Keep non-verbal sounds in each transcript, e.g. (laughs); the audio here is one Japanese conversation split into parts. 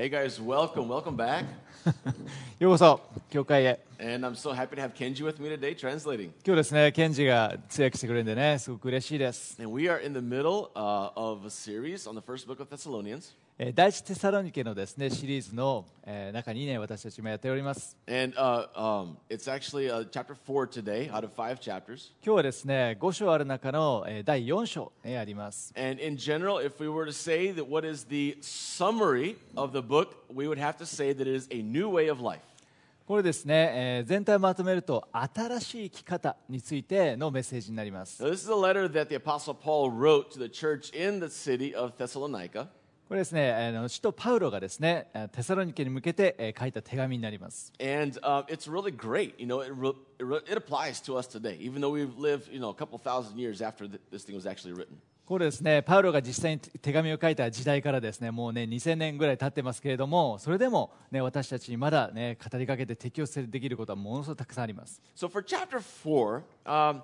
Hey guys, welcome, welcome back. ようこそ教会へ And I'm so happy to have Kenji with me today translating. 今日ですねケンジが通訳してくれるんでねすごく嬉しいです、 And we are in the middle uh, of a series on the first book of Thessalonians. えー第一テサロニケのですねシリーズの、えー中にね私たちもやっております And uh, um, it's actually uh, chapter 4 today out of five chapters. 今日はですね5章ある中の、えー第4章、ね、あります And in general, if we were to say that what is the summary of the book, we would have to say that it is a new way of life. これですね、えー全体をまとめると新しい生き方についてのメッセージになります Now, this is a letter that the Apostle Paul wrote to the church in the city of Thessalonica. これですねあの使徒パウロがですねえーテサロニケに向けて、えー書いた手紙になります And um, it's really great. You know, it, it, applies to us today, even though we've lived, you know, a couple thousand years after th- this thing was actually written. これですね、パウロが実際に手紙を書いた時代からですね、もうね、2000年ぐらい経ってますけれども、それでもね、私たちにまだね、語りかけて適用できることはものすごくたくさんあります。So for chapter 4, um,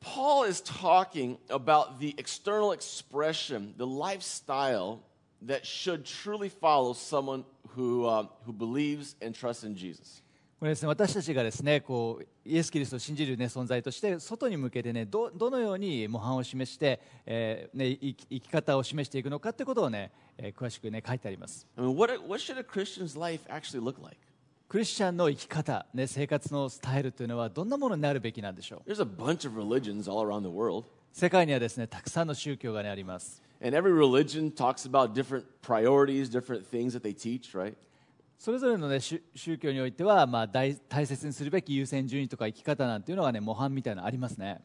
Paul is talking about the external expression, the lifestyle that should truly follow someone who, um, who believes and trusts in Jesus. これですね、私たちがです、ね、こうイエス・キリストを信じる、ね、存在として外に向けて、ね、ど,どのように模範を示して、えーね、生,き生き方を示していくのかということを、ねえー、詳しく、ね、書いてあります。クリスチャンの生き方、ね、生活のスタイルというのはどんなものになるべきなんでしょう？世界にはです、ね、たくさんの宗教が、ね、あります。それぞれの、ね、宗宗教においては、まあ、大大切にするべき優先順位とか生き方なんていうのが、ね、模範みたいなのありますね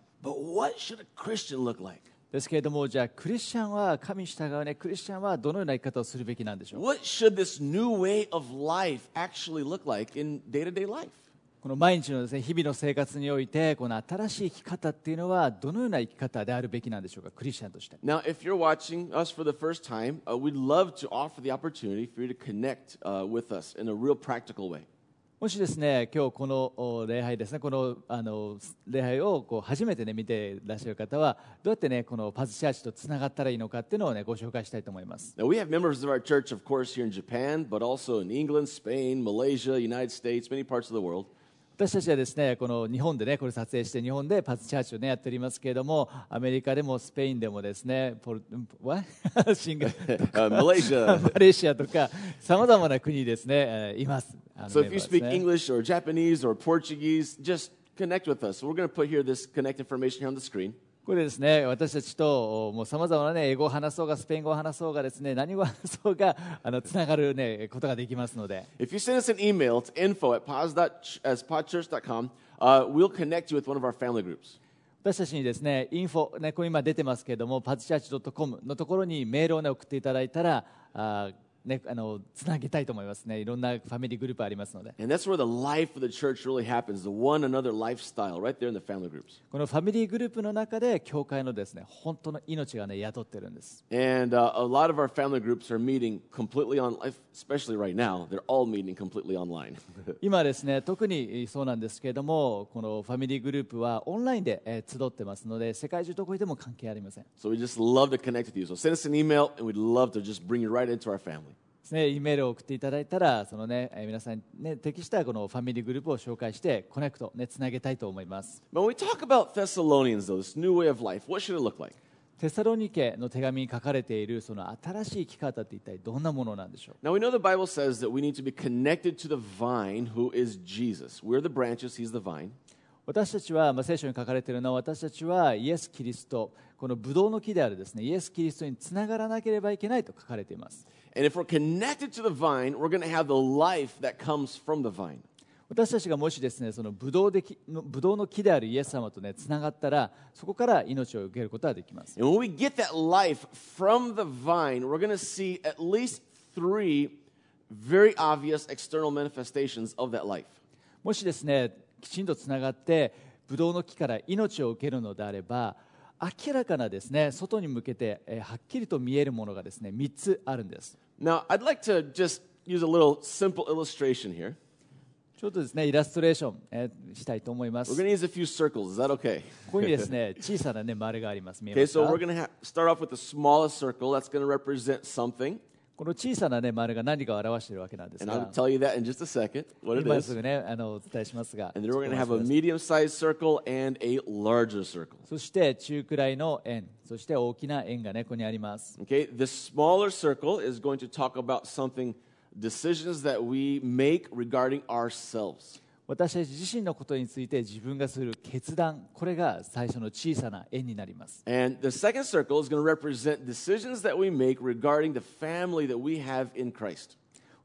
like? ですけれどもじゃあクリスチャンは神に従う、ね、クリスチャンはどのような生き方をするべきなんでしょう？What should this new way of life actually look like in day to day life? この毎日のです、ね、日々の生活においてこの新しい生き方っていうのはどのような生き方であるべきなんでしょうかクリスチャンとして Now, if you're watching us for the first time, uh, we'd love to offer the opportunity for you to connect uh, with us in a real practical way. もしですね今日このお礼拝ですねこのあの礼拝をこう初めてね見ていらっしゃる方はどうやってねこのパズチャーチとつながったらいいのかっていうのをねご紹介したいと思います Now, we have members of our church, of course, here in Japan, but also in England, Spain, Malaysia, United States, many parts of the world. 私たちはですねこの日本でねこれ撮影して日本でパズチャーチをねやっておりますけれどもアメリカでもスペインでもですねポル What? シンガ Uh, Malaysia. マレーシアとかさまざまな国ですね、えーいます。So メ if ン you speak ね English or Japanese or Portuguese, just connect with us. We're going to put here this connect information here on the screen. これですね私たちともうさまざまなね英語を話そうがスペイン語を話そうがですね何語を話そうが (laughs) あのつながるねことができますので If you send us an email to info at podchurch.com, uh, we'll connect you with one of our family groups. 私たちにですねインフォねこれ今出てますけれどもパズチャーチ .com のところにメールをね送っていただいたらあね、あのつげたいと思いますね。いろんなファミリーグループありますので。このファミリーグループの中で、教会のですね本当の命が、ね、宿ってるんです。(laughs) 今ですね、特にそうなんですけれども、このファミリーグループはオンラインで集ってますので、世界中どこでも関係ありません。ですね、E メールを送っていただいたらその、ね、えー皆さんに、ね、適したこのファミリーグループを紹介してコネクト、ね、つなげたいと思います when we talk about Thessalonians, though, this new way of life, what should it look like? テサロニケの手紙に書かれているその新しい生き方って一体どんなものなんでしょう？Now, we know the Bible says that we need to be connected to the vine, who is Jesus. We're the branches, He's the vine. 私たちは、まあ、聖書に書かれているのは私たちはイエス・キリストこのブドウの木であるですねイエス・キリストにつながらなければいけないと書かれています私たちがもしですね、そのブド,ウの木であるイエス様とね、つながったら、そこから命を受けることはできます。もしですね、きちんとつがって、ブドの木から命を受けるのであれば、明らかなですね外に向けて、えーはっきりと見えるものがですね3つあるんです Now, I'd like to just use a little simple illustration here. ちょっとですねイラストレーション、えーしたいと思いま We're す going to use a few circles. Is that okay? ここにですね小さなね丸があります見えま Okay, す so か we're going to start off with the smallest circle. That's going to represent something. この小さな、ね、丸が何かを表しているわけなんです And I'll が tell you that in just a second, what it 今 is. すぐねあのお伝えしますが And then we're going to ちょっ have と a お待ちください medium sized circle and a larger circle. そして中くらいの円そして大きな円がねここにあります Okay, the smaller circle is going to talk about something, decisions that we make regarding ourselves. 私たち自身のことについて自分がする決断これが最初の小さな円になります。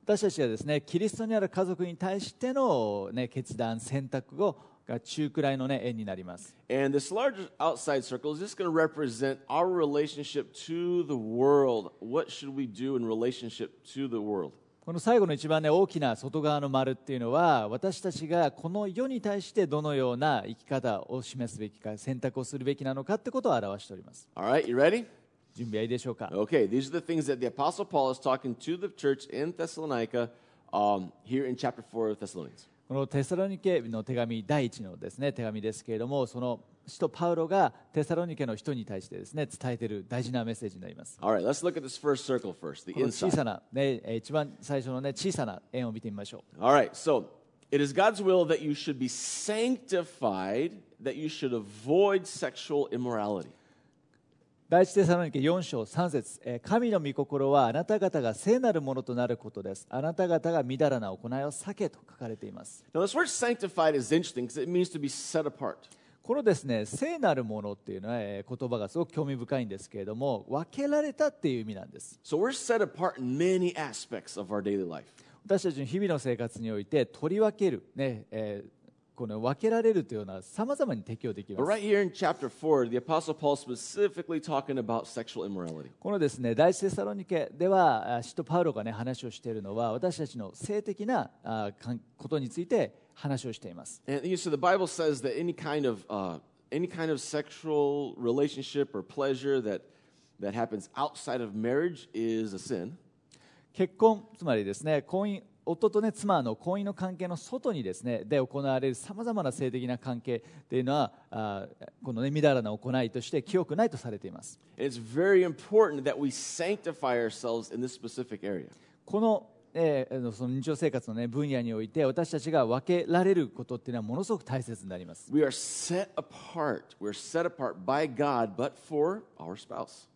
私たちはですねキリストにある家族に対してのね決断選択をが中くらいの、ね、円になります。この最後の一番、ね、大きな外側の丸っていうのは私たちがこの世に対してどのような生き方を示すべきか選択をするべきなのかってことを表しております All right, you ready? 準備はいいでしょうか Okay, these are the things that the Apostle Paul is talking to the church in Thessalonica um, here in chapter 4 of Thessalonians. このテサロニケの手紙第一のですね手紙ですけれどもその使徒パウロがテサロニケの人に対してですね伝えている大事なメッセージになります All right, let's look at this first circle first, the この小 inside. さな、ね、えー一番最初のね小さな円を見てみましょう All right, so it is God's will that you should be sanctified, that you should avoid sexual immorality. 第一テサロニケ4章3節えー神の御心はあなた方が聖なるものとなることですあなた方がみだらな行いを避けと書かれています Now, this word sanctified is interesting because it means to be set apart. このですね聖なるものっていうのは、えー言葉がすごく興味深いんですけれども分けられたっていう意味なんです So we're set apart in many aspects of our daily life. 私たちの日々の生活において取り分ける、ねえーこの分けられるというのはな様々に適用できます。このですね、第一セサロニケでは、シトパウロがね、話をしているのは、私たちの性的なあことについて話をしています。結婚、つまりですね、婚姻、夫と、ね、妻の婚姻の関係の外にですねで行われるさまざまな性的な関係というのはあこの、ね、みだらな行いとして清くないとされています And it's very important that we sanctify ourselves in this specific area. この,、えーその日常生活の、ね、分野において私たちが分けられることっていうのはものすごく大切になります We are set apart. We're set apart by God, but for our spouse.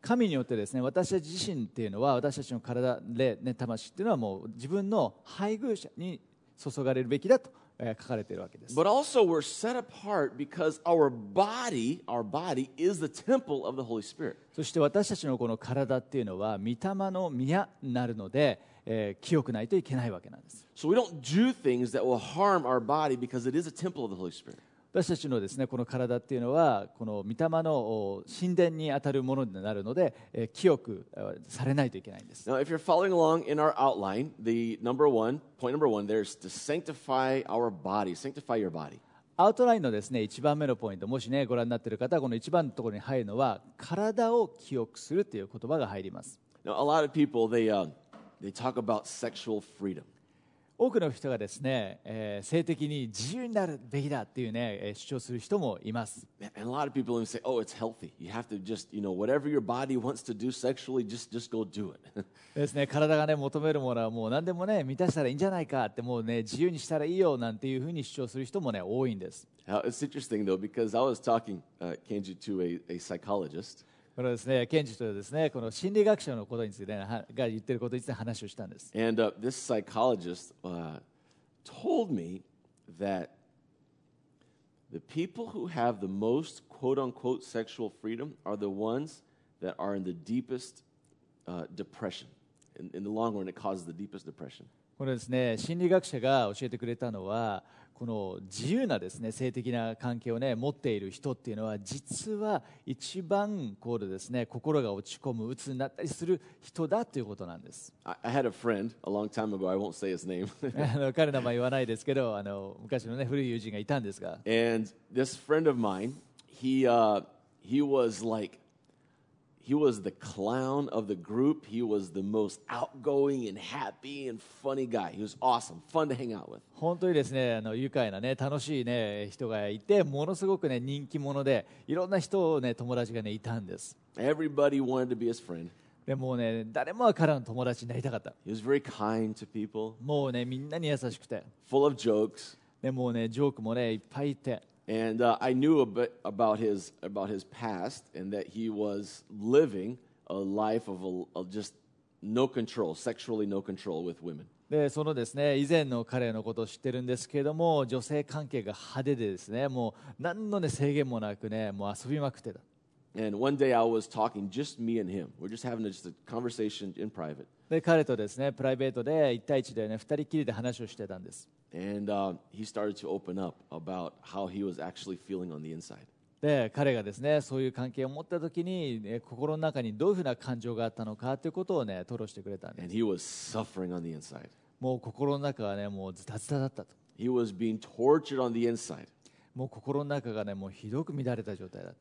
神によってですね私たち自身っていうのは私たちの体で、ね、魂っていうのはもう自分の配偶者に注がれるべきだと、えー書かれているわけです But also we're set apart because our body, our body is the temple of the Holy Spirit. そして私たちのこの体っていうのは御霊の宮になるので、えー清くないといけないわけなんです So we don't do things that will harm our body because it is a temple of the Holy Spirit. 私たちのですねこの体っていうのはこの御霊のお神殿にあたるものになるので、えー清くえーされないといけないんです Now, if you're following along in our outline, the number one, point number one, there's to sanctify our body, sanctify your body. アウトラインのですね1番目のポイントもしねご覧になっている方はこの1番のところに入るのは体を清くするという言葉が入ります Now, a lot of people, they, uh, they talk about sexual freedom. 多くの人がですね、えー、性的に自由になるべきだっていうね、えー、主張する人もいます。ですね、体がね、求めるものはもう何でもね、満たしたらいいんじゃないかって、もうね、自由にしたらいいよなんていうふうに主張する人もね、多いんです。これはですねケンジとですねこの心理学者のことについて、ね、はが言ってることについて話をしたんです And uh, this psychologist uh, told me that the people who have the most quote unquote sexual freedom are the ones that are in the deepest uh, depression. In, in the long run, it causes the deepest depression. これですね心理学者が教えてくれたのはこの自由なですね性的な関係をね持っている人っていうのは実は一番こうですね心が落ち込む鬱になったりする人だということなんです。I, had a friend a long time ago, I won't say his name. (laughs) あの彼の名前言わないですけどあの昔のね古い友人がいたんですが and this friend of mine, he, uh, he was like, he was the clown of the group. He was the most outgoing and happy and funny guy. He was awesome, fun to hang out with. 本当にですねあの愉快なね楽しいね人がいてものすごくね人気者でいろんな人をね友達がねいたんです。Everybody wanted to be his friend. でもうね誰もが彼の友達になりたかった He was very kind to people, もうねみんなに優しくて full of jokes. でもうねジョークもねいっぱいいて And uh, I knew a bit about his, about his past and that he was living a life of, a, of just no control, sexually no control with women. でそのですね以前の彼のことを知ってるんですけれども女性関係が派手でですねもう何の、ね、制限もなくねもう遊びまくってた And one day I was talking, just me and him. We're just having just a conversation in private. で彼とですねプライベートで一対一で二、人きりで話をしてたんです。で彼がですねそういう関係を持った時に、ね、心の中にどういうふうな感情があったのかということをね吐露してくれたんです。もう心の中はねもうズタズタだったと。もう心の中がねもうひどく乱れた状態だと。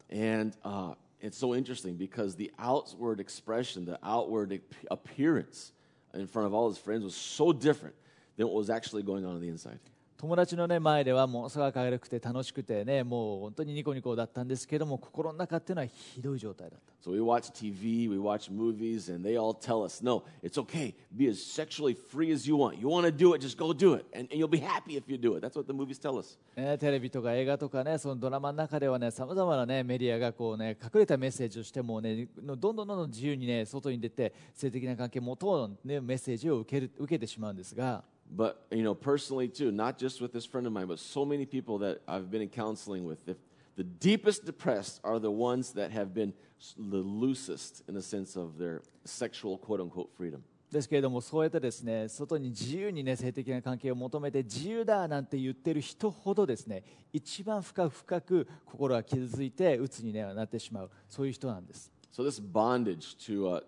It's so interesting because the outward expression, the outward appearance in front of all his friends was so different than what was actually going on on the inside. 友達の、ね、前ではものすごく明るくて楽しくてねもう本当にニコニコだったんですけども心の中っていうのはひどい状態だった So we watch TV, we watch movies, and they all tell us, no, it's okay. Be as sexually free as you want. You want to do it, just go do it. And, and you'll be happy if you do it. That's what the movies tell us. ね、テレビとか映画とかねそのドラマの中ではねさまざまな、ね、メディアがこう、ね、隠れたメッセージをしてもねどんどんどんどん自由に、ね、外に出て性的な関係を持とう、ね、メッセージを受ける受けてしまうんですが But, you know, personally too, not just with this friend of mine, but so many people that I've been in counseling with, if the deepest depressed are the ones that have been s- the loosest in the sense of their sexual quote unquote freedom. ですけれどもそうやってですね外に自由に、ね、性的な関係を求めて自由だなんて言ってる人ほどですね一番深く深く心が傷ついて鬱に、ね、なってしまうそういう人なんです So this bondage to, uh,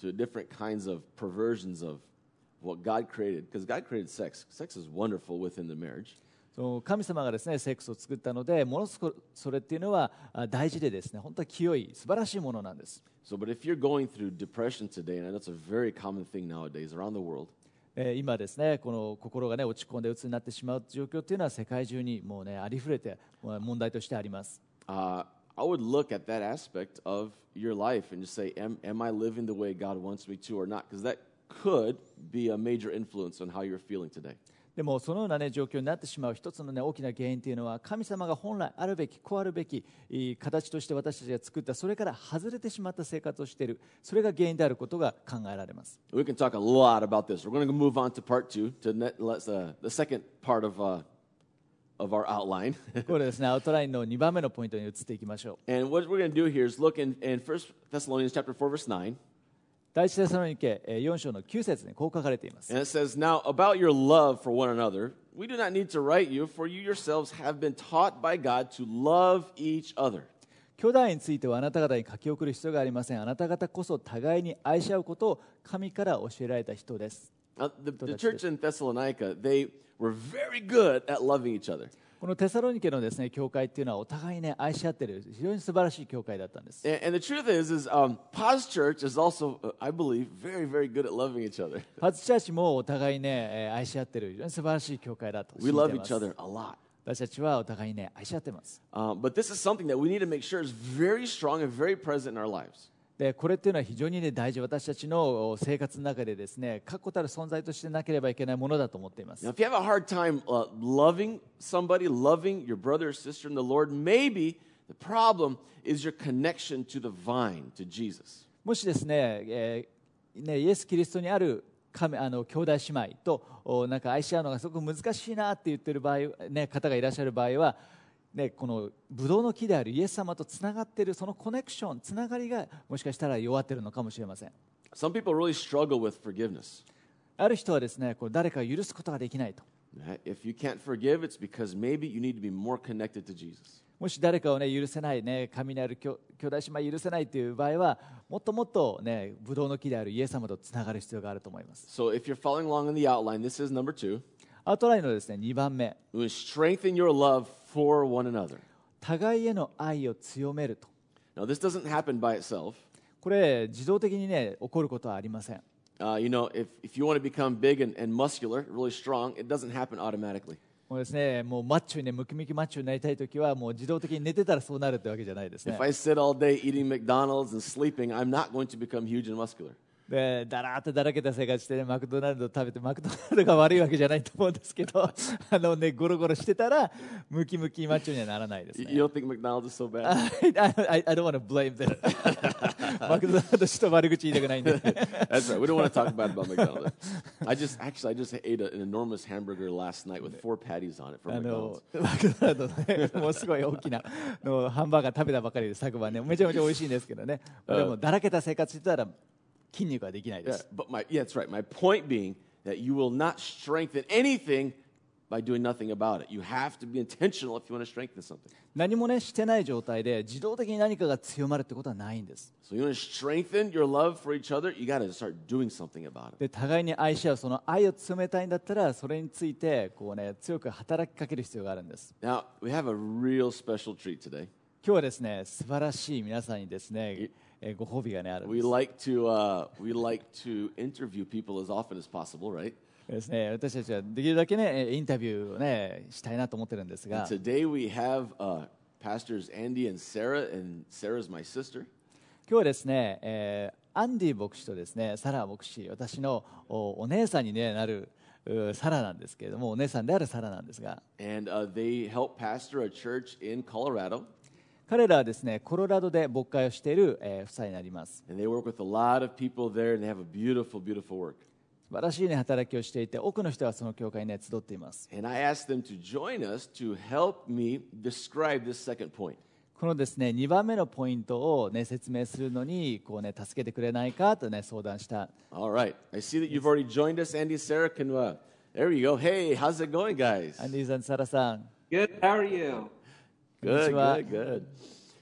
to different kinds of perversions of what God created, because God created sex. Sex is wonderful within the marriage. その神様がですねセックスを作ったのでものすごくそれっていうのはあ大事でですね本当は清い素晴らしいものなんです So, but if you're going through depression today, and that's a very common thing nowadays around the world, えー今ですねこの心がね落ち込んで鬱になってしまう状況っていうのは世界中にもうねありふれてまあ問題としてあります uh, I would look at that aspect of your life and just say, am, am I living the way God wants me to or not? Because that could be a major influence on how you're feeling today. でもそのような、ね、状況になってしまう一つの、ね、大きな原因というのは神様が本来あるべきこうあるべき形として私たちが作ったそれから外れてしまった生活をしているそれが原因であることが考えられます We can talk a lot about this. We're going to move on to part two, to net, let's, uh, the second part of, uh, of our outline. これですねアウトラインの2番目のポイントに移っていきましょう and what we're going to do here is look in, in 1 Thessalonians chapter 4, verse 9. 第一テサロニケえー4章の9節にこう書かれています And it says, Now about your love for one another, we do not need to write you, for you yourselves have been taught by God to love each other. 兄弟についてはあなた方に書き送る必要がありませんあなた方こそ互いに愛し合うことを神から教えられた人です Now, the, the church in Thessalonica, they were very good at loving each other. このテサロニケのですね教会っていうのはお互いね愛し合ってる非常に素晴らしい教会だったんです And, the truth is, is um, Paz Church is also, uh, I believe, very, very good at loving each other. パズチャーチもお互いねえー愛し合ってる非常に素晴らしい教会だと We love each す other a lot. 私たちはお互いね愛し合ってます Uh, but this is something that we need to make sure is very strong and very present in our lives. でこれっていうのは非常にね大事私たちの生活の中でですね確固たる存在としてなければいけないものだと思っています Now, if you have a hard time uh, loving somebody, loving your brother or sister in the Lord, maybe the problem is your connection to the vine, to Jesus. もしですね,、えーねイエス・キリストにある神あの兄弟姉妹とおなんか愛し合うのがすごく難しいなって言ってる場合、ね、方がいらっしゃる場合は、ね、このブドウの木であるイエス様とつながっているそのコネクションつながりがもしかしたら弱ってるのかもしれません Some people really struggle with forgiveness. ある人はですねこう誰かを許すことができないと? If you can't forgive, it's because maybe you need to be more connected to Jesus. もし誰かを、ね、許せない、ね、神である兄兄弟姉妹許せないという場合はもっともっと、ね、ブドウの木であるイエス様とつながる必要があると思います So if you're following along in the outline, this is number two. アウトラインのですね2番目 strengthen your love for one another. 互いへの愛を強めると Now, this doesn't happen by itself. これ自動的にね起こることはありません Uh, you know, if, if you want to become big and, and muscular, really strong, it doesn't happen automatically. もうですね、もうマッチョにね、ムキムキマッチョになりたいときは、もう自動的に寝てたらそうなるってわけじゃないですね If。I sit all day eating McDonald's and sleeping, I'm not going to become huge and muscular. で、だらーっとだらけた生活してね、マクドナルド食べて、マクドナルドが悪いわけじゃないと思うんですけど、あのね、ゴロゴロしてたら、ムキムキマッチョにはならないですね。you don't think McDonald's is so bad? I, I, I don't want to blame them. マクドナルド人悪口言いたくないんで。That's right. We don't want to talk bad about McDonald's. I just actually I just ate an enormous hamburger last night with four patties on it from McDonald's. マクドナルドのね、もうすごい大きなのハンバーガー食べたばかりで昨晩ね、めちゃめちゃ美味しいんですけどね、でもだらけた生活してたら筋肉はできないで Yeah, す。but my yeah, that's right. My point being that you will not strengthen anything by doing nothing about it. You have to be intentional if you want to strengthen something. 何もね、してない状態で自動的に何かが強まるってことはないんです。So you want to strengthen your love for each other, you got to start doing something about it. で互いに愛し合うその愛を強めたいんだったらそれについてこう、ね、強く働きかける必要があるんです Now we have a real special treat today. 今日はですね素晴らしい皆さんにですねえーご褒美が、ね、あるんで We す like to uh, we like to interview people as often as possible, right? ですね私たちはできるだけねえーインタビューをねしたいなと思ってるんです And が today we have uh, pastors Andy and Sarah, and Sarah's my sister. 今日はですね、えーアンディ牧師とですねサラ牧師私のおお姉さんに、ね、なるうサラなんですけれどもお姉さんであるサラなんですが And uh, they help pastor a church in Colorado. 彼らはですねコロラドで牧会をしている、えー夫妻になります And they work with a lot of people there, and they have a beautiful, beautiful work. 素晴らしい、ね、働きをしていて多くの人がその教会に、ね、集っています And I asked them to join us to help me describe this second point. このですね2番目のポイントを、ね、説明するのにこう、ね、助けてくれないかと、ね、相談した All right. I see that you've already joined us, Andy and Sarah. Can, uh, there you go. Hey, how's it going, guys? アンディさん、サラさん Good. How are you? Good, Konnichiwa. good, good.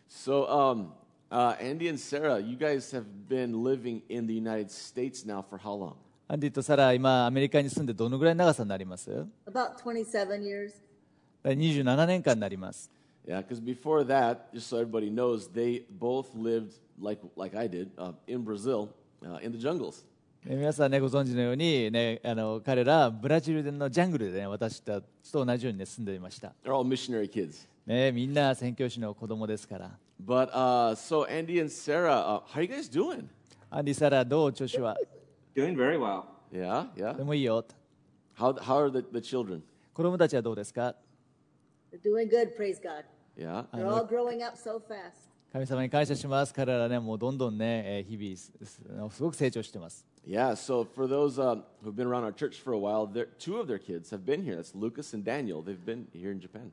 So, um, uh, Andy and Sarah, you guys have been living in the United States now for how long? アンディとサラ、今、アメリカに住んでどのぐらいの長さになります About 27 years. 27年間になります。 Yeah, because before that, just so everybody knows, they both lived like like I did uh, in Brazil, uh, in the jungles. え皆さん、ね、ご存知のように、ね、あの彼ら、ブラジルのジャングルで、ね、私たちと同じように、ね、住んでいました、 They're all missionary kids. ね、みんな宣教師の子供ですから。 But uh, so Andy and Sarah, uh, how are you guys doing? アンディ、サラ、どう調子は Doing very well. Yeah, yeah. でもいいよ。 How how are the, the children? 子供たちはどうですか They're doing good, praise God. Yeah. They're all growing up so fast. 神様に感謝します。彼らね、もうどんどんね、えー日々す、すすごく成長してます。 Yeah. So for those um, who've been around our church for a while, their- two of their kids have been here. That's Lucas and Daniel. They've been here in Japan.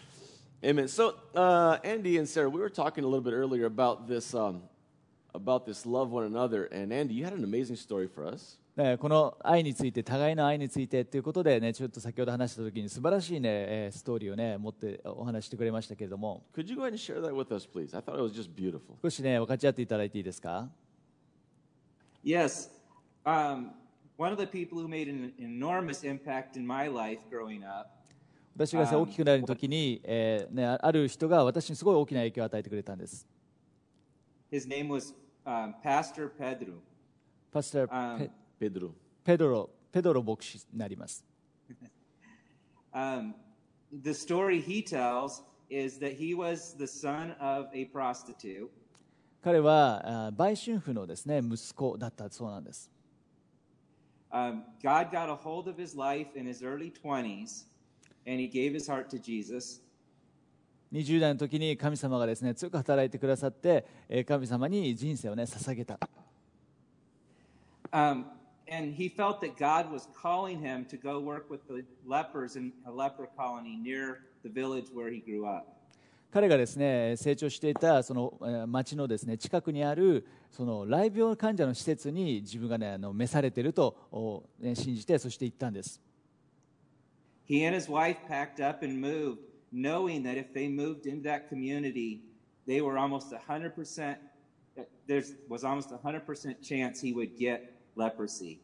Amen. So, uh, Andy and Sarah, we were talking a little bit earlier about this, um, about this love one another. And Andy, you had an amazing story for us. ね、この愛について互いの愛についてということで、ね、ちょっと先ほど話したときに素晴らしい、ね、ストーリーを、ね、持ってお話してくれましたけれども Could you go ahead and share that with us, please? I thought it was just beautiful. 少し、ね、分かち合っていただいていいですか Yes.、Um, one of the people who made an enormous impact in my life growing up 私が大きくなる時に、えーね、あある人が私にすごい大きな影響を与えてくれたんです。His name was um, Pastor Pedro. パスターあペ Pedro. ペドロ、ペドロ牧師になります。Um, the story he tells is that he was the son of a prostitute, 彼はあ売春婦のですね息子だったそうなんです。um, God got a hold of his life in his early 20s, and he gave his heart to Jesus. 20代の時に神様がですね強く働いてくださって、えー神様に人生をね捧げた。Um, and he felt that God was calling him to go work with the lepers in a leper colony near the village where he grew up. 彼がですね成長していたそのえー町のですね近くにあるその来病患者の施設に自分がねあの召されていると、信じてそして行ったんです。He and his wife packed up and moved knowing that if they moved into that community, they were almost 100%, there was almost a 100% chance he would get leprosy.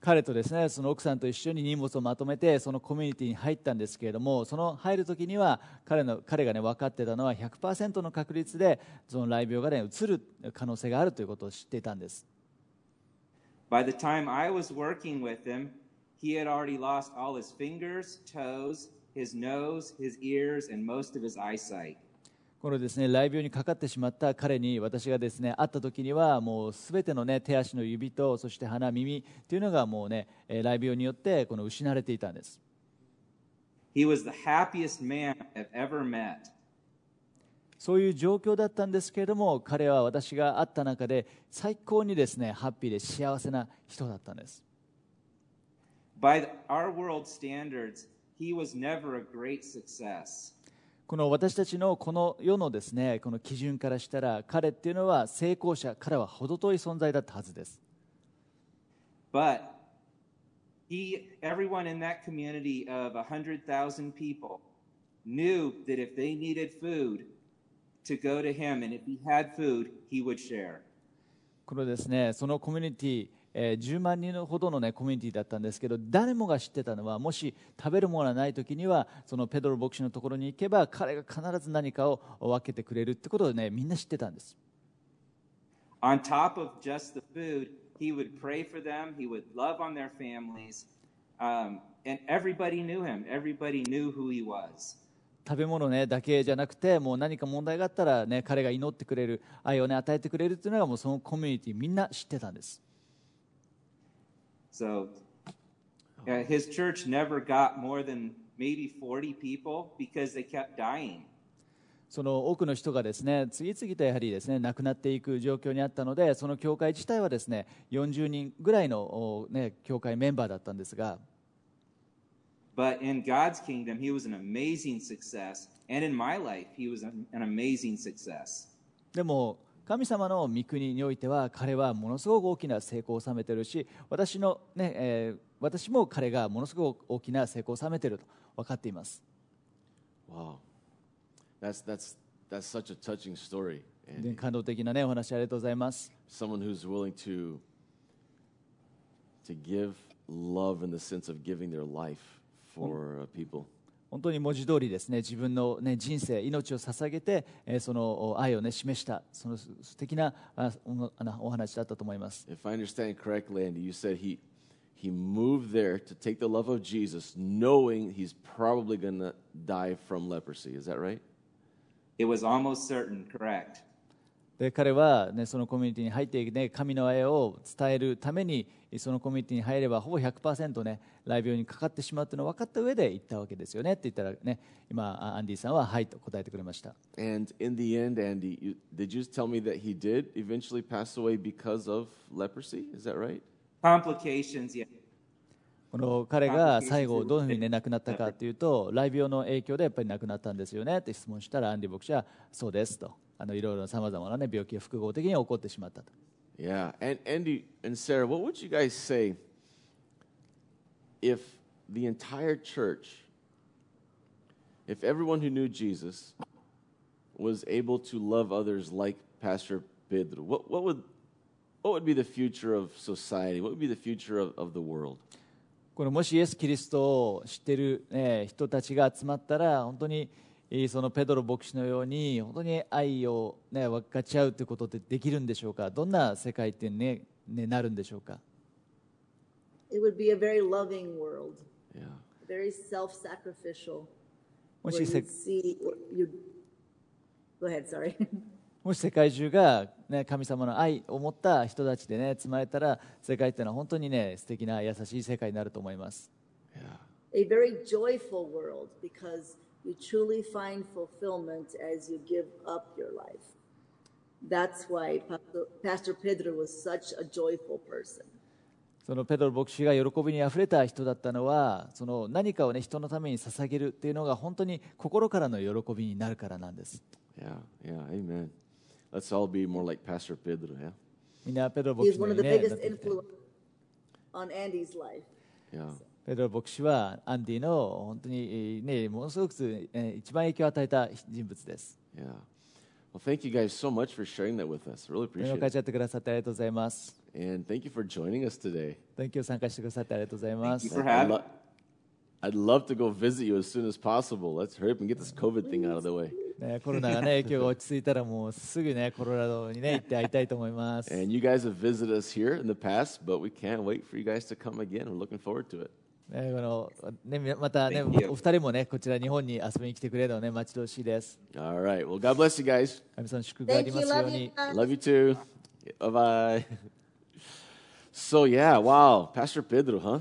彼とですねその奥さんと一緒に荷物をまとめてそのコミュニティに入ったんですけれどもその入る時には彼の彼がね分かってたのは100%の確率でその雷病がね移る可能性があるということを知っていたんです By the time I was working with him, he had already lost all his fingers, toes, his nose, his ears, and most of his eyesight. このですね雷病にかかってしまった彼に私がですね会った時にはもうすべてのね手足の指とそして鼻耳というのがもうねえー雷病によってこの失われていたんです He was the happiest man I've ever met. そういう状況だったんですけれども彼は私が会った中で最高にですねハッピーで幸せな人だったんです By our world standards, he was never a great success. この私たちのこの世のですねこの基準からしたら彼っていうのは成功者彼は程遠い存在だったはずです But he, everyone in that community of 100,000 people knew that if they needed food, to go to him, and if he had food, he would share. このですねそのコミュニティ、えー10万人ほどの、ね、コミュニティだったんですけど誰もが知ってたのはもし食べるものがない時にはそのペドロ牧師のところに行けば彼が必ず何かを分けてくれるってことをねみんな知ってたんです On top of just the food, he would pray for them, he would love on their families, um, and everybody knew him. Everybody knew who he was. 食べ物、ね、だけじゃなくてもう何か問題があったら、ね、彼が祈ってくれる愛を、ね、与えてくれるっていうのがもうそのコミュニティみんな知ってたんです So uh, his church never got more than maybe 40 people because they kept dying. その多くの人がですね次々とやはりですね亡くなっていく状況にあったのでその教会自体はですね40人ぐらいの、おね、教会メンバーだったんですが But in God's kingdom, he was an amazing success. And in my life, he was an, an amazing success. でも神様の御国においては彼はものすごく大きな成功を収めているし私の、ねえー私も彼がものすごく大きな成功を収めていると分かっています Wow. That's, that's, that's such a touching story. 感動的な、ね、お話ありがとうございます someone who's willing to, to give love in the sense of giving their life for uh, people. 本当に文字通りですね自分の、ね、人生命を捧げて、えーそのお愛を、ね、示したその素敵なあおあのお話だったと思います If I understand correctly, Andy, you said he, he moved there to take the love of Jesus, knowing he's probably going to die from leprosy. Is that right? It was almost certain, correct. で彼は、ね、そのコミュニティに入って、ね、神の愛を伝えるためにそのコミュニティに入ればほぼ100%、ね、雷病にかかってしまうというのを分かった上で行ったわけですよねって言ったら、ね、今あアンディさんは「はい」と答えてくれました And in the end, Andy, you, did you tell me that he did eventually pass away because of leprosy? Is that right? Complications, yeah. この彼が最後どういうふうに、ね、亡くなったかというと雷病の影響でやっぱり亡くなったんですよねって質問したらアンディ牧師はそうですとあのいろいろさまざまな、ね、病気が複合的に起こってしまったと Yeah. And Andy and Sarah, what would you guys say if the entire church, if everyone who knew Jesus was able to love others like Pastor Pedro? What, what, would, what would be the future of society? What would be the future of, of the world? このもしイエス・キリストを知っている、ね、人たちが集まったら本当にえーそのペドロ牧師のように本当に愛を、ね、分かち合うということってできるんでしょうか？どんな世界って、ねね、なるんでしょうか？It would be a very loving world, Yeah. very self-sacrificial. も Where しせ you'd see, you Go ahead, sorry. (laughs) もし世界中が、ね、神様の愛を持った人たちでね積まれたら世界っていうのは本当にね素敵な優しい世界になると思います Yeah. a very joyful world because you truly find fulfillment as you give up your life. That's why Pastor- Pedro was such a joyful person. そのペドロ牧師が喜びにあふれた人だったのはその何かを、ね、人のために捧げるっていうのが本当に心からの喜びになるからなんです Yeah. Yeah. Amen. Let's all be more like Pastor Pedro. Yeah. みんなペドロ牧 He's 師の one よう of に the ねなっ biggest ていきたい influence on Andy's life. Yeah. ペドロ牧師はアンディの本当に、えーね、ものすごく、えー一番影響を与えた人物です。Yeah. Well, thank you guys so much for sharing that with us. Really appreciate 会 it. ちゃってくださってありがとうございます。And thank you for joining us today. 今日参加してくださってありがとうございます Thank you。for having I'd love to go visit you as soon as possible. Let's hurry up and get this COVID thing out of the way. ね、コロナがね、影響が落ち着いたらもうすぐね、コロラドにね、行って会いたいと思います。And you guys have visited us here in the past, but we can't wait for you guys to come again. We're looking forward to it. ね、このね、またね.お二人もね、こちら日本に遊びに来てくれるのをね、待ち遠しいです。All right. Well, God bless you guys. 神様の祝福があ Thank りま you. すよう Love に. Love you too. Bye bye. So, yeah, wow. Pastor Pedro, huh?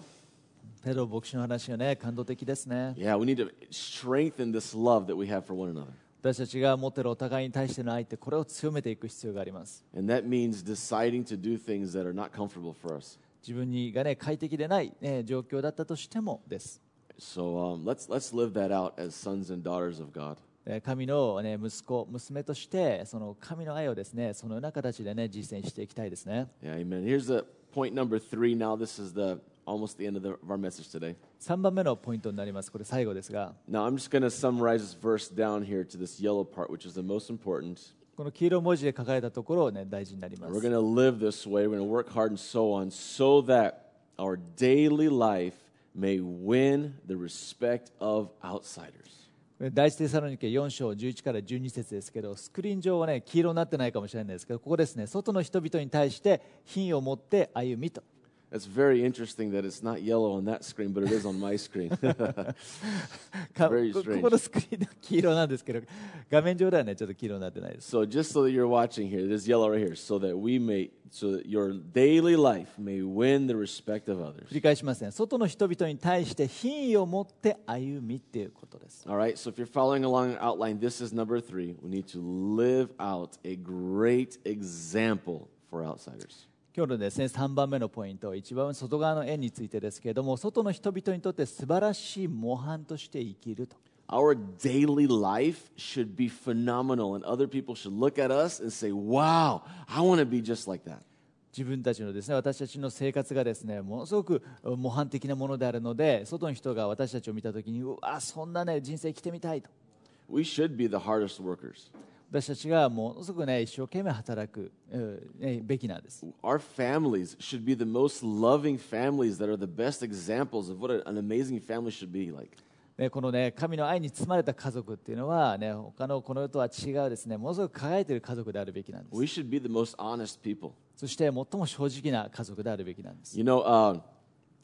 ペドロ牧師の話がね、感動的ですね。Yeah, we need to strengthen this love that we have for one another. 私たちが持っているお互いに対しての愛って、これを強めていく必要があります。And that means deciding to do things that are not comfortable for us. 自分にがね、快適でない、ね、状況だったとしてもです。So um, let's, let's live that out as sons and daughters of God. え神の、ね、息子、娘として、その神の愛をですね、そのような形でね、実践していきたいですね。Yeah, amen. Here's the point number three. Now, this is the almost the end of, the, of our message today. 3番目のポイントになります。これ最後ですが、Now, I'm just going to summarize this verse down here to this yellow part, which is the most important. この黄色文字で書かれたところをね、大事になりま We're す going。to live this way. We're going to work hard and so on, so that our daily life may win the respect of outsiders. 第一テサロニケ4章11から12節ですけど、スクリーン上はね、黄色になってないかもしれないですけど、ここですね、外の人々に対して品を持って歩みと。That's very interesting that it's not yellow on that screen, but it is on my screen. (laughs) か Very こ strange. ここのスクリーンは黄色なんですけど、画面上ではね、ちょっと黄色になってないです。 so, just so that you're watching here, it is yellow right here, so that we may, so that your daily life may win the respect of others. 繰り返しますね、外の人々に対して品を持って歩みっていうことです。 All right, so if you're following along the outline, this is number three. We need to live out a great example for outsiders. 今日のですね3番目のポイント、一番外側の円についてですけれども、外の人々にとって素晴らしい模範として生きると。Our daily life should be phenomenal, and other people should look at us and say, Wow, I want to be just like that. 自分たちのですね私たちの生活がですねものすごく模範的なものであるので外の人が私たちを見たときにうわそんなね人生生きてみたいと We should be the hardest workers. 私たちがものすごくね一生懸命働く、うんね、べきなんです Our families should be the most loving families that are the best examples of what an amazing family should be like. ねこのね神の愛に包まれた家族っていうのはね他のこの世とは違うですねものすごく輝いている家族であるべきなんです We should be the most honest people. そして最も正直な家族であるべきなんです You know, uh,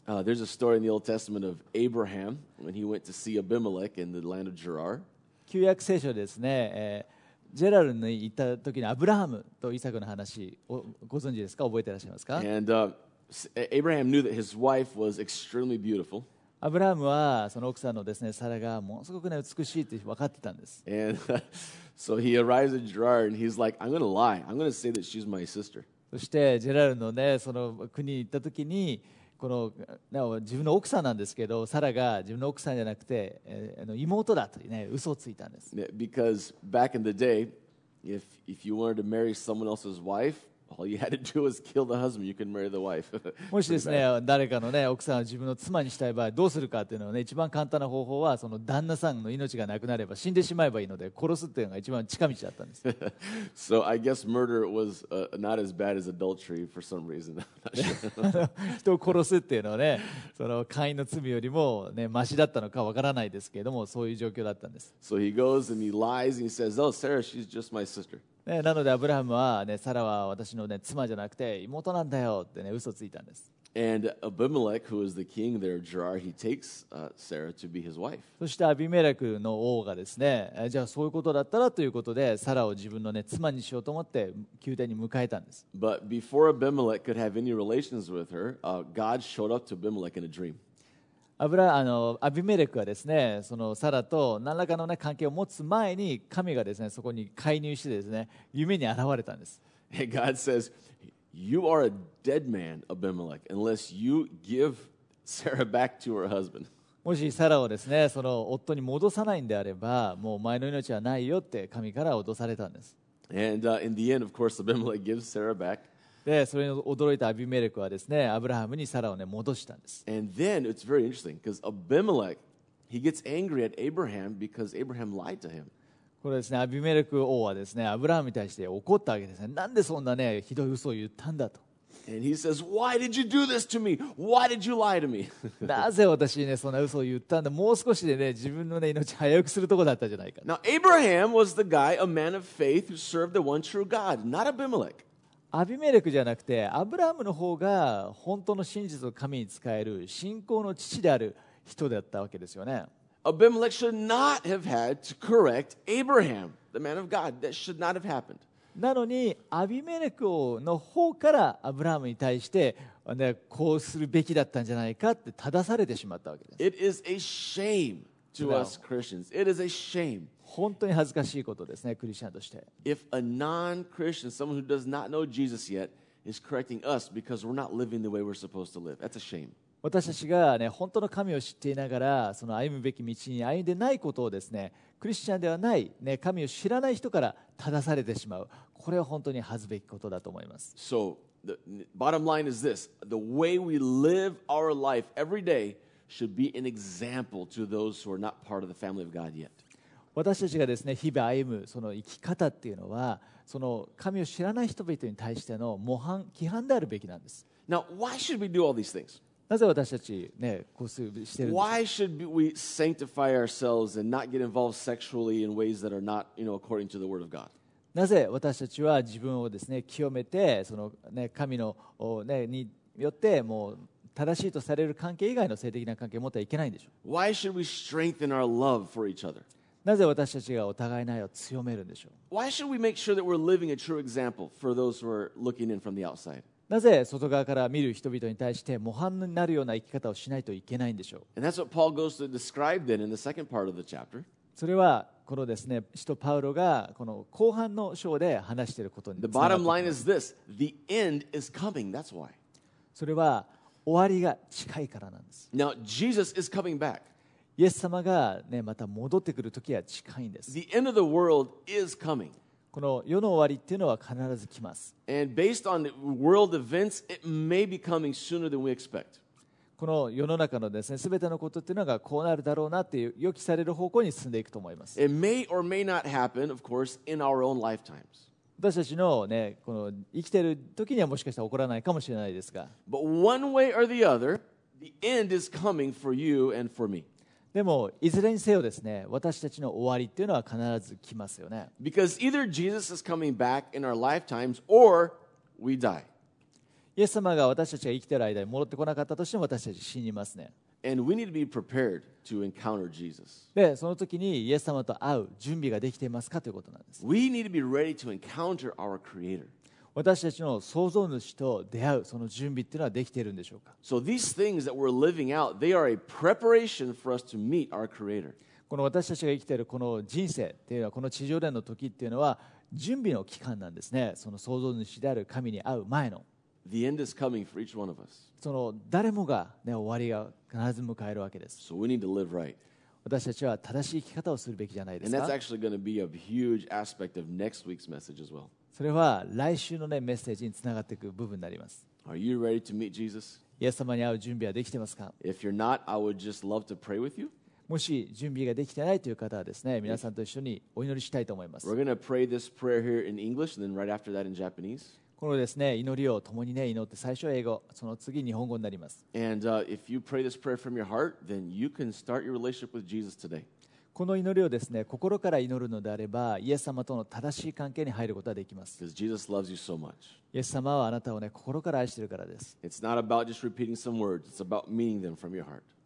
uh, there's a story in the Old Testament of Abraham when he went to see Abimelech in the land of Gerar. 旧約聖書でですね、えージェラルに行った時にアブラハムとイサクの話をご存知ですか？覚えていらっしゃいますか、アブラハムはその奥さんのですね、サラがものすごく、ね、美しいと分かってたんです。そしてジェラルのね、その国に行った時に、このなお自分の奥さんなんですけどサラが自分の奥さんじゃなくて、えーあの妹だというね嘘をついたんです Yeah, Because back in the day, if, if you wanted to marry someone else's wife, もしですね、誰かのね、奥さんを自分の妻にしたい場合、どうするかっていうのはね、一番簡単な方法は、その旦那さんの命がなくなれば、死んでしまえばいいので、殺すっていうのが一番近道だったんです。so I guess murder was、not as bad as adultery for some reason. (laughs) (laughs) 人を殺すっていうのはね、その会員の罪よりもね、ましだったのかわからないですけれども、そういう状況だったんです。So he goes and he. ね、なのでアブラハムは、ね、サラは私の、ね、妻じゃなくて妹なんだよって、ね、嘘ついたんです And Abimelech, who is the king there Gerar, he takes uh, Sarah to be his wife. そしてアビメレクの王がですねえじゃあそういうことだったらということでサラを自分の、ね、妻にしようと思って宮殿に迎えたんです But before Abimelech could have any relations with her, uh, God showed up to Abimelech in a dream. アブラあのアビメレクはですねそのサラと何らかの、ね、関係を持つ前に神がですねそこに介入してですね夢に現れたんです And God says, You are a dead man, Abimelech, unless you give Sarah back to her husband. もしサラをですねその夫に戻さないんであればもうお前の命はないよって神から脅されたんです And uh, in the end, of course, Abimelech gives Sarah back. でそれに驚いたアビメレクはですねアブラハムにサラをね戻したんです And then it's very interesting because Abimelech, he gets angry at Abraham because Abraham lied to him. これですねアビメレク王はですねアブラハムに対して怒ったわけですねなんでそんなねひどい嘘を言ったんだと And he says, Why did you do this to me? Why did you lie to me? なぜ私にねそんな嘘を言ったんだもう少しでね自分のね命早くするとこだったじゃないか now, Abraham was the guy, a man of faith, who served the one true God, not Abimelech. アビメレクじゃなくてアブラハムの方が本当の真実を神に使える信仰の父である人だったわけですよね Abimelech should not have had to correct Abraham, the man of God. That should not have happened. なのにアビメレク王の方からアブラハムに対して、ね、こうするべきだったんじゃないかって正されてしまったわけです It is a shame to us Christians. It is a shame 本当に恥ずかしいことですねクリスチャンとして if a non Christian, someone who does not know Jesus yet, is correcting us because we're not living the way we're supposed to live. That's a shame. 私たちが、ね、本当の神を知っていながらその歩むべき道に歩んでないことをですねクリスチャンではない、ね、神を知らない人から正されてしまうこれは本当に恥ずべきことだと思います So, the bottom line is this the way we live our life every day should be an example to those who are not part of the family of God yet. 私たちがですね日々歩むその生き方っていうのはその神を知らない人々に対しての模範規範であるべきなんです Now, why should we do all these things? なぜ私たちねこうするしてるんですか Why should we sanctify ourselves and not get involved sexually in ways that are not, you know, according to the Word of God? なぜ私たちは自分をですね清めてその、ね、神の、おね、によってもう正しいとされる関係以外の性的な関係を持ってはいけないんでしょう Why should we strengthen our love for each other? なぜ私たちがお互いないを強めるんでしょう？なぜ外側から見る人々に対して模範になるような生き方をしないといけないんでしょう？それはこのですね、使徒パウロがこの後半の章で話していることにつながってそれは終わりが近いからなんです。Now, Jesus is coming back. イエス様が、ね、また戻ってくる時は近いんです。この世の終わりっていうのは必ず来ます。この世の中のですね、すてのことっていうのがこうなるだろうなっていう予期される方向に進んでいくと思います。私たちの,、ね、この生きている時にはもしかしたら起こらないかもしれないですが。But one way or the other, the end is coming for you and for me. でもいずれにせよですね私たちの終わりっていうのは必ず来ますよね Because either Jesus is coming back in our lifetimes or we die. イエス様が私たちが生きている間に戻ってこなかったとしても私たち死にますね And we need to be prepared to encounter Jesus. でその時にイエス様と会う準備ができていますかということなんです We need to be ready to encounter our Creator. 私たちの創造主と出会うその準備っていうのはできているんでしょうか、この私たちが生きているこの人生っていうのはこの地上での時っていうのは準備の期間なんですね。その創造主である神に会う前の。その誰もが、ね、終わりが必ず迎えるわけです。私たちは正しい生き方をするべきじゃないですか？それは来週の、ね、メッセージにつながっていく部分になります Are you ready to meet Jesus? イエス様に会う準備はできてますか If you're not, I would just love to pray with you. もし準備ができてないという方はですね皆さんと一緒にお祈りしたいと思います We're to pray this prayer here in English and then right after that in Japanese. このですね祈りを共にね祈って最初は英語その次日本語になります And uh, if you pray this prayer from your heart, then you can start your relationship with Jesus today. この祈りをですね心から祈るのであれば、イエス様との正しい関係に入ることができます。イエス様はあなたをね心から愛してるからです。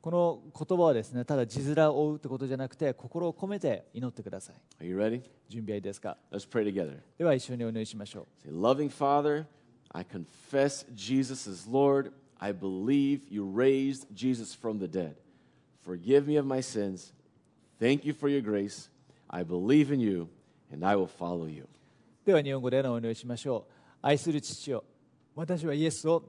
この言葉はですねただ字面を追うってことじゃなくて、心を込めて祈ってください。Are you ready? 準備はいいですか？Let's pray together. では一緒にお祈りしましょう。Say, Loving Father, I confess Jesus as Lord. I believe you raised Thank you for your grace. I believe in you, and I will follow you. では日本語でのお祈りしましょう愛する父よ私はイエスを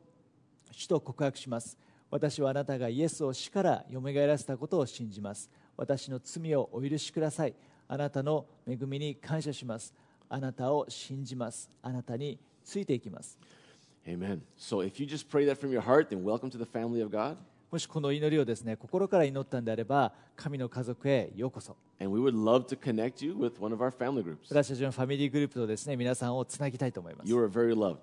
主と告白します私はあなたがイエスを死からよみがえらせたことを信じます私の罪をお許しくださいあなたの恵みに感謝しますあなたを信じますあなたについていきます Amen. So if you just pray that from your heart, then welcome to the family of God. もしこの祈りをですね心から祈ったんであれば、神の家族へようこそ。私たちのファミリーグループとですね皆さんをつなぎたいと思います。You are very loved.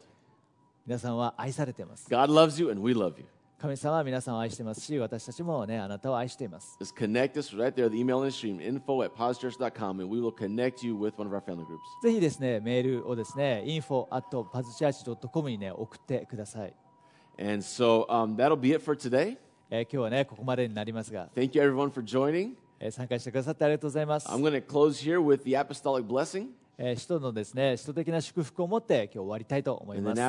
皆さんは愛されています。God loves you and we love you. 神様は皆さんを愛していますし、私たちも、ね、あなたを愛しています。ぜひですね、メールをですね、info.pazchurch.com に、ね、送ってください。And so、um, that'll be it for today. えー今日はねここまでになりますが、Thank you, everyone, for joining. えー参加してくださってありがとうございます I'm going to close here with the apostolic blessing. えー使徒のですね使徒的な祝福を持って今日終わりたいと思います.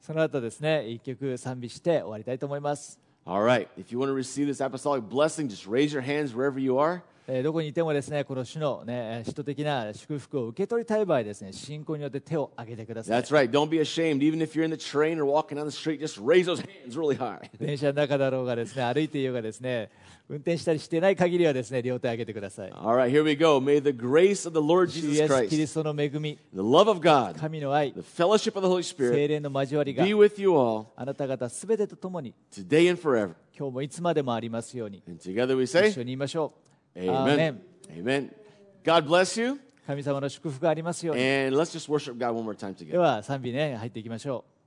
その後ですね一曲賛美して終わりたいと思います、All right. If you want to receive this apostolic blessing, just raise your hands wherever you are. えーどこにいてもですねこの主のね使徒的な祝福を受け取りたい場合ですね信仰によって手を挙げてください That's right. Don't be ashamed. Even if you're in the train or walking down the street, just raise those hands really high. 電車の中だろうがですね歩いていようがですね運転したりしてない限りはですね両手を挙げてください All right, here we go. May the grace of the Lord 主 Jesus イエス・キリ Christ, ストの恵み the love of God, 神の愛 the fellowship of the Holy 精 Spirit 霊の交わりが be with you all あなた方すべてとともに today and forever. 今日もいつまでもありますように And together we 一 say, 緒に言いましょう Amen. Amen. God bless you. 神様の祝福がありますように And let's just worship God one more time で together. は賛美ね入っていきましょう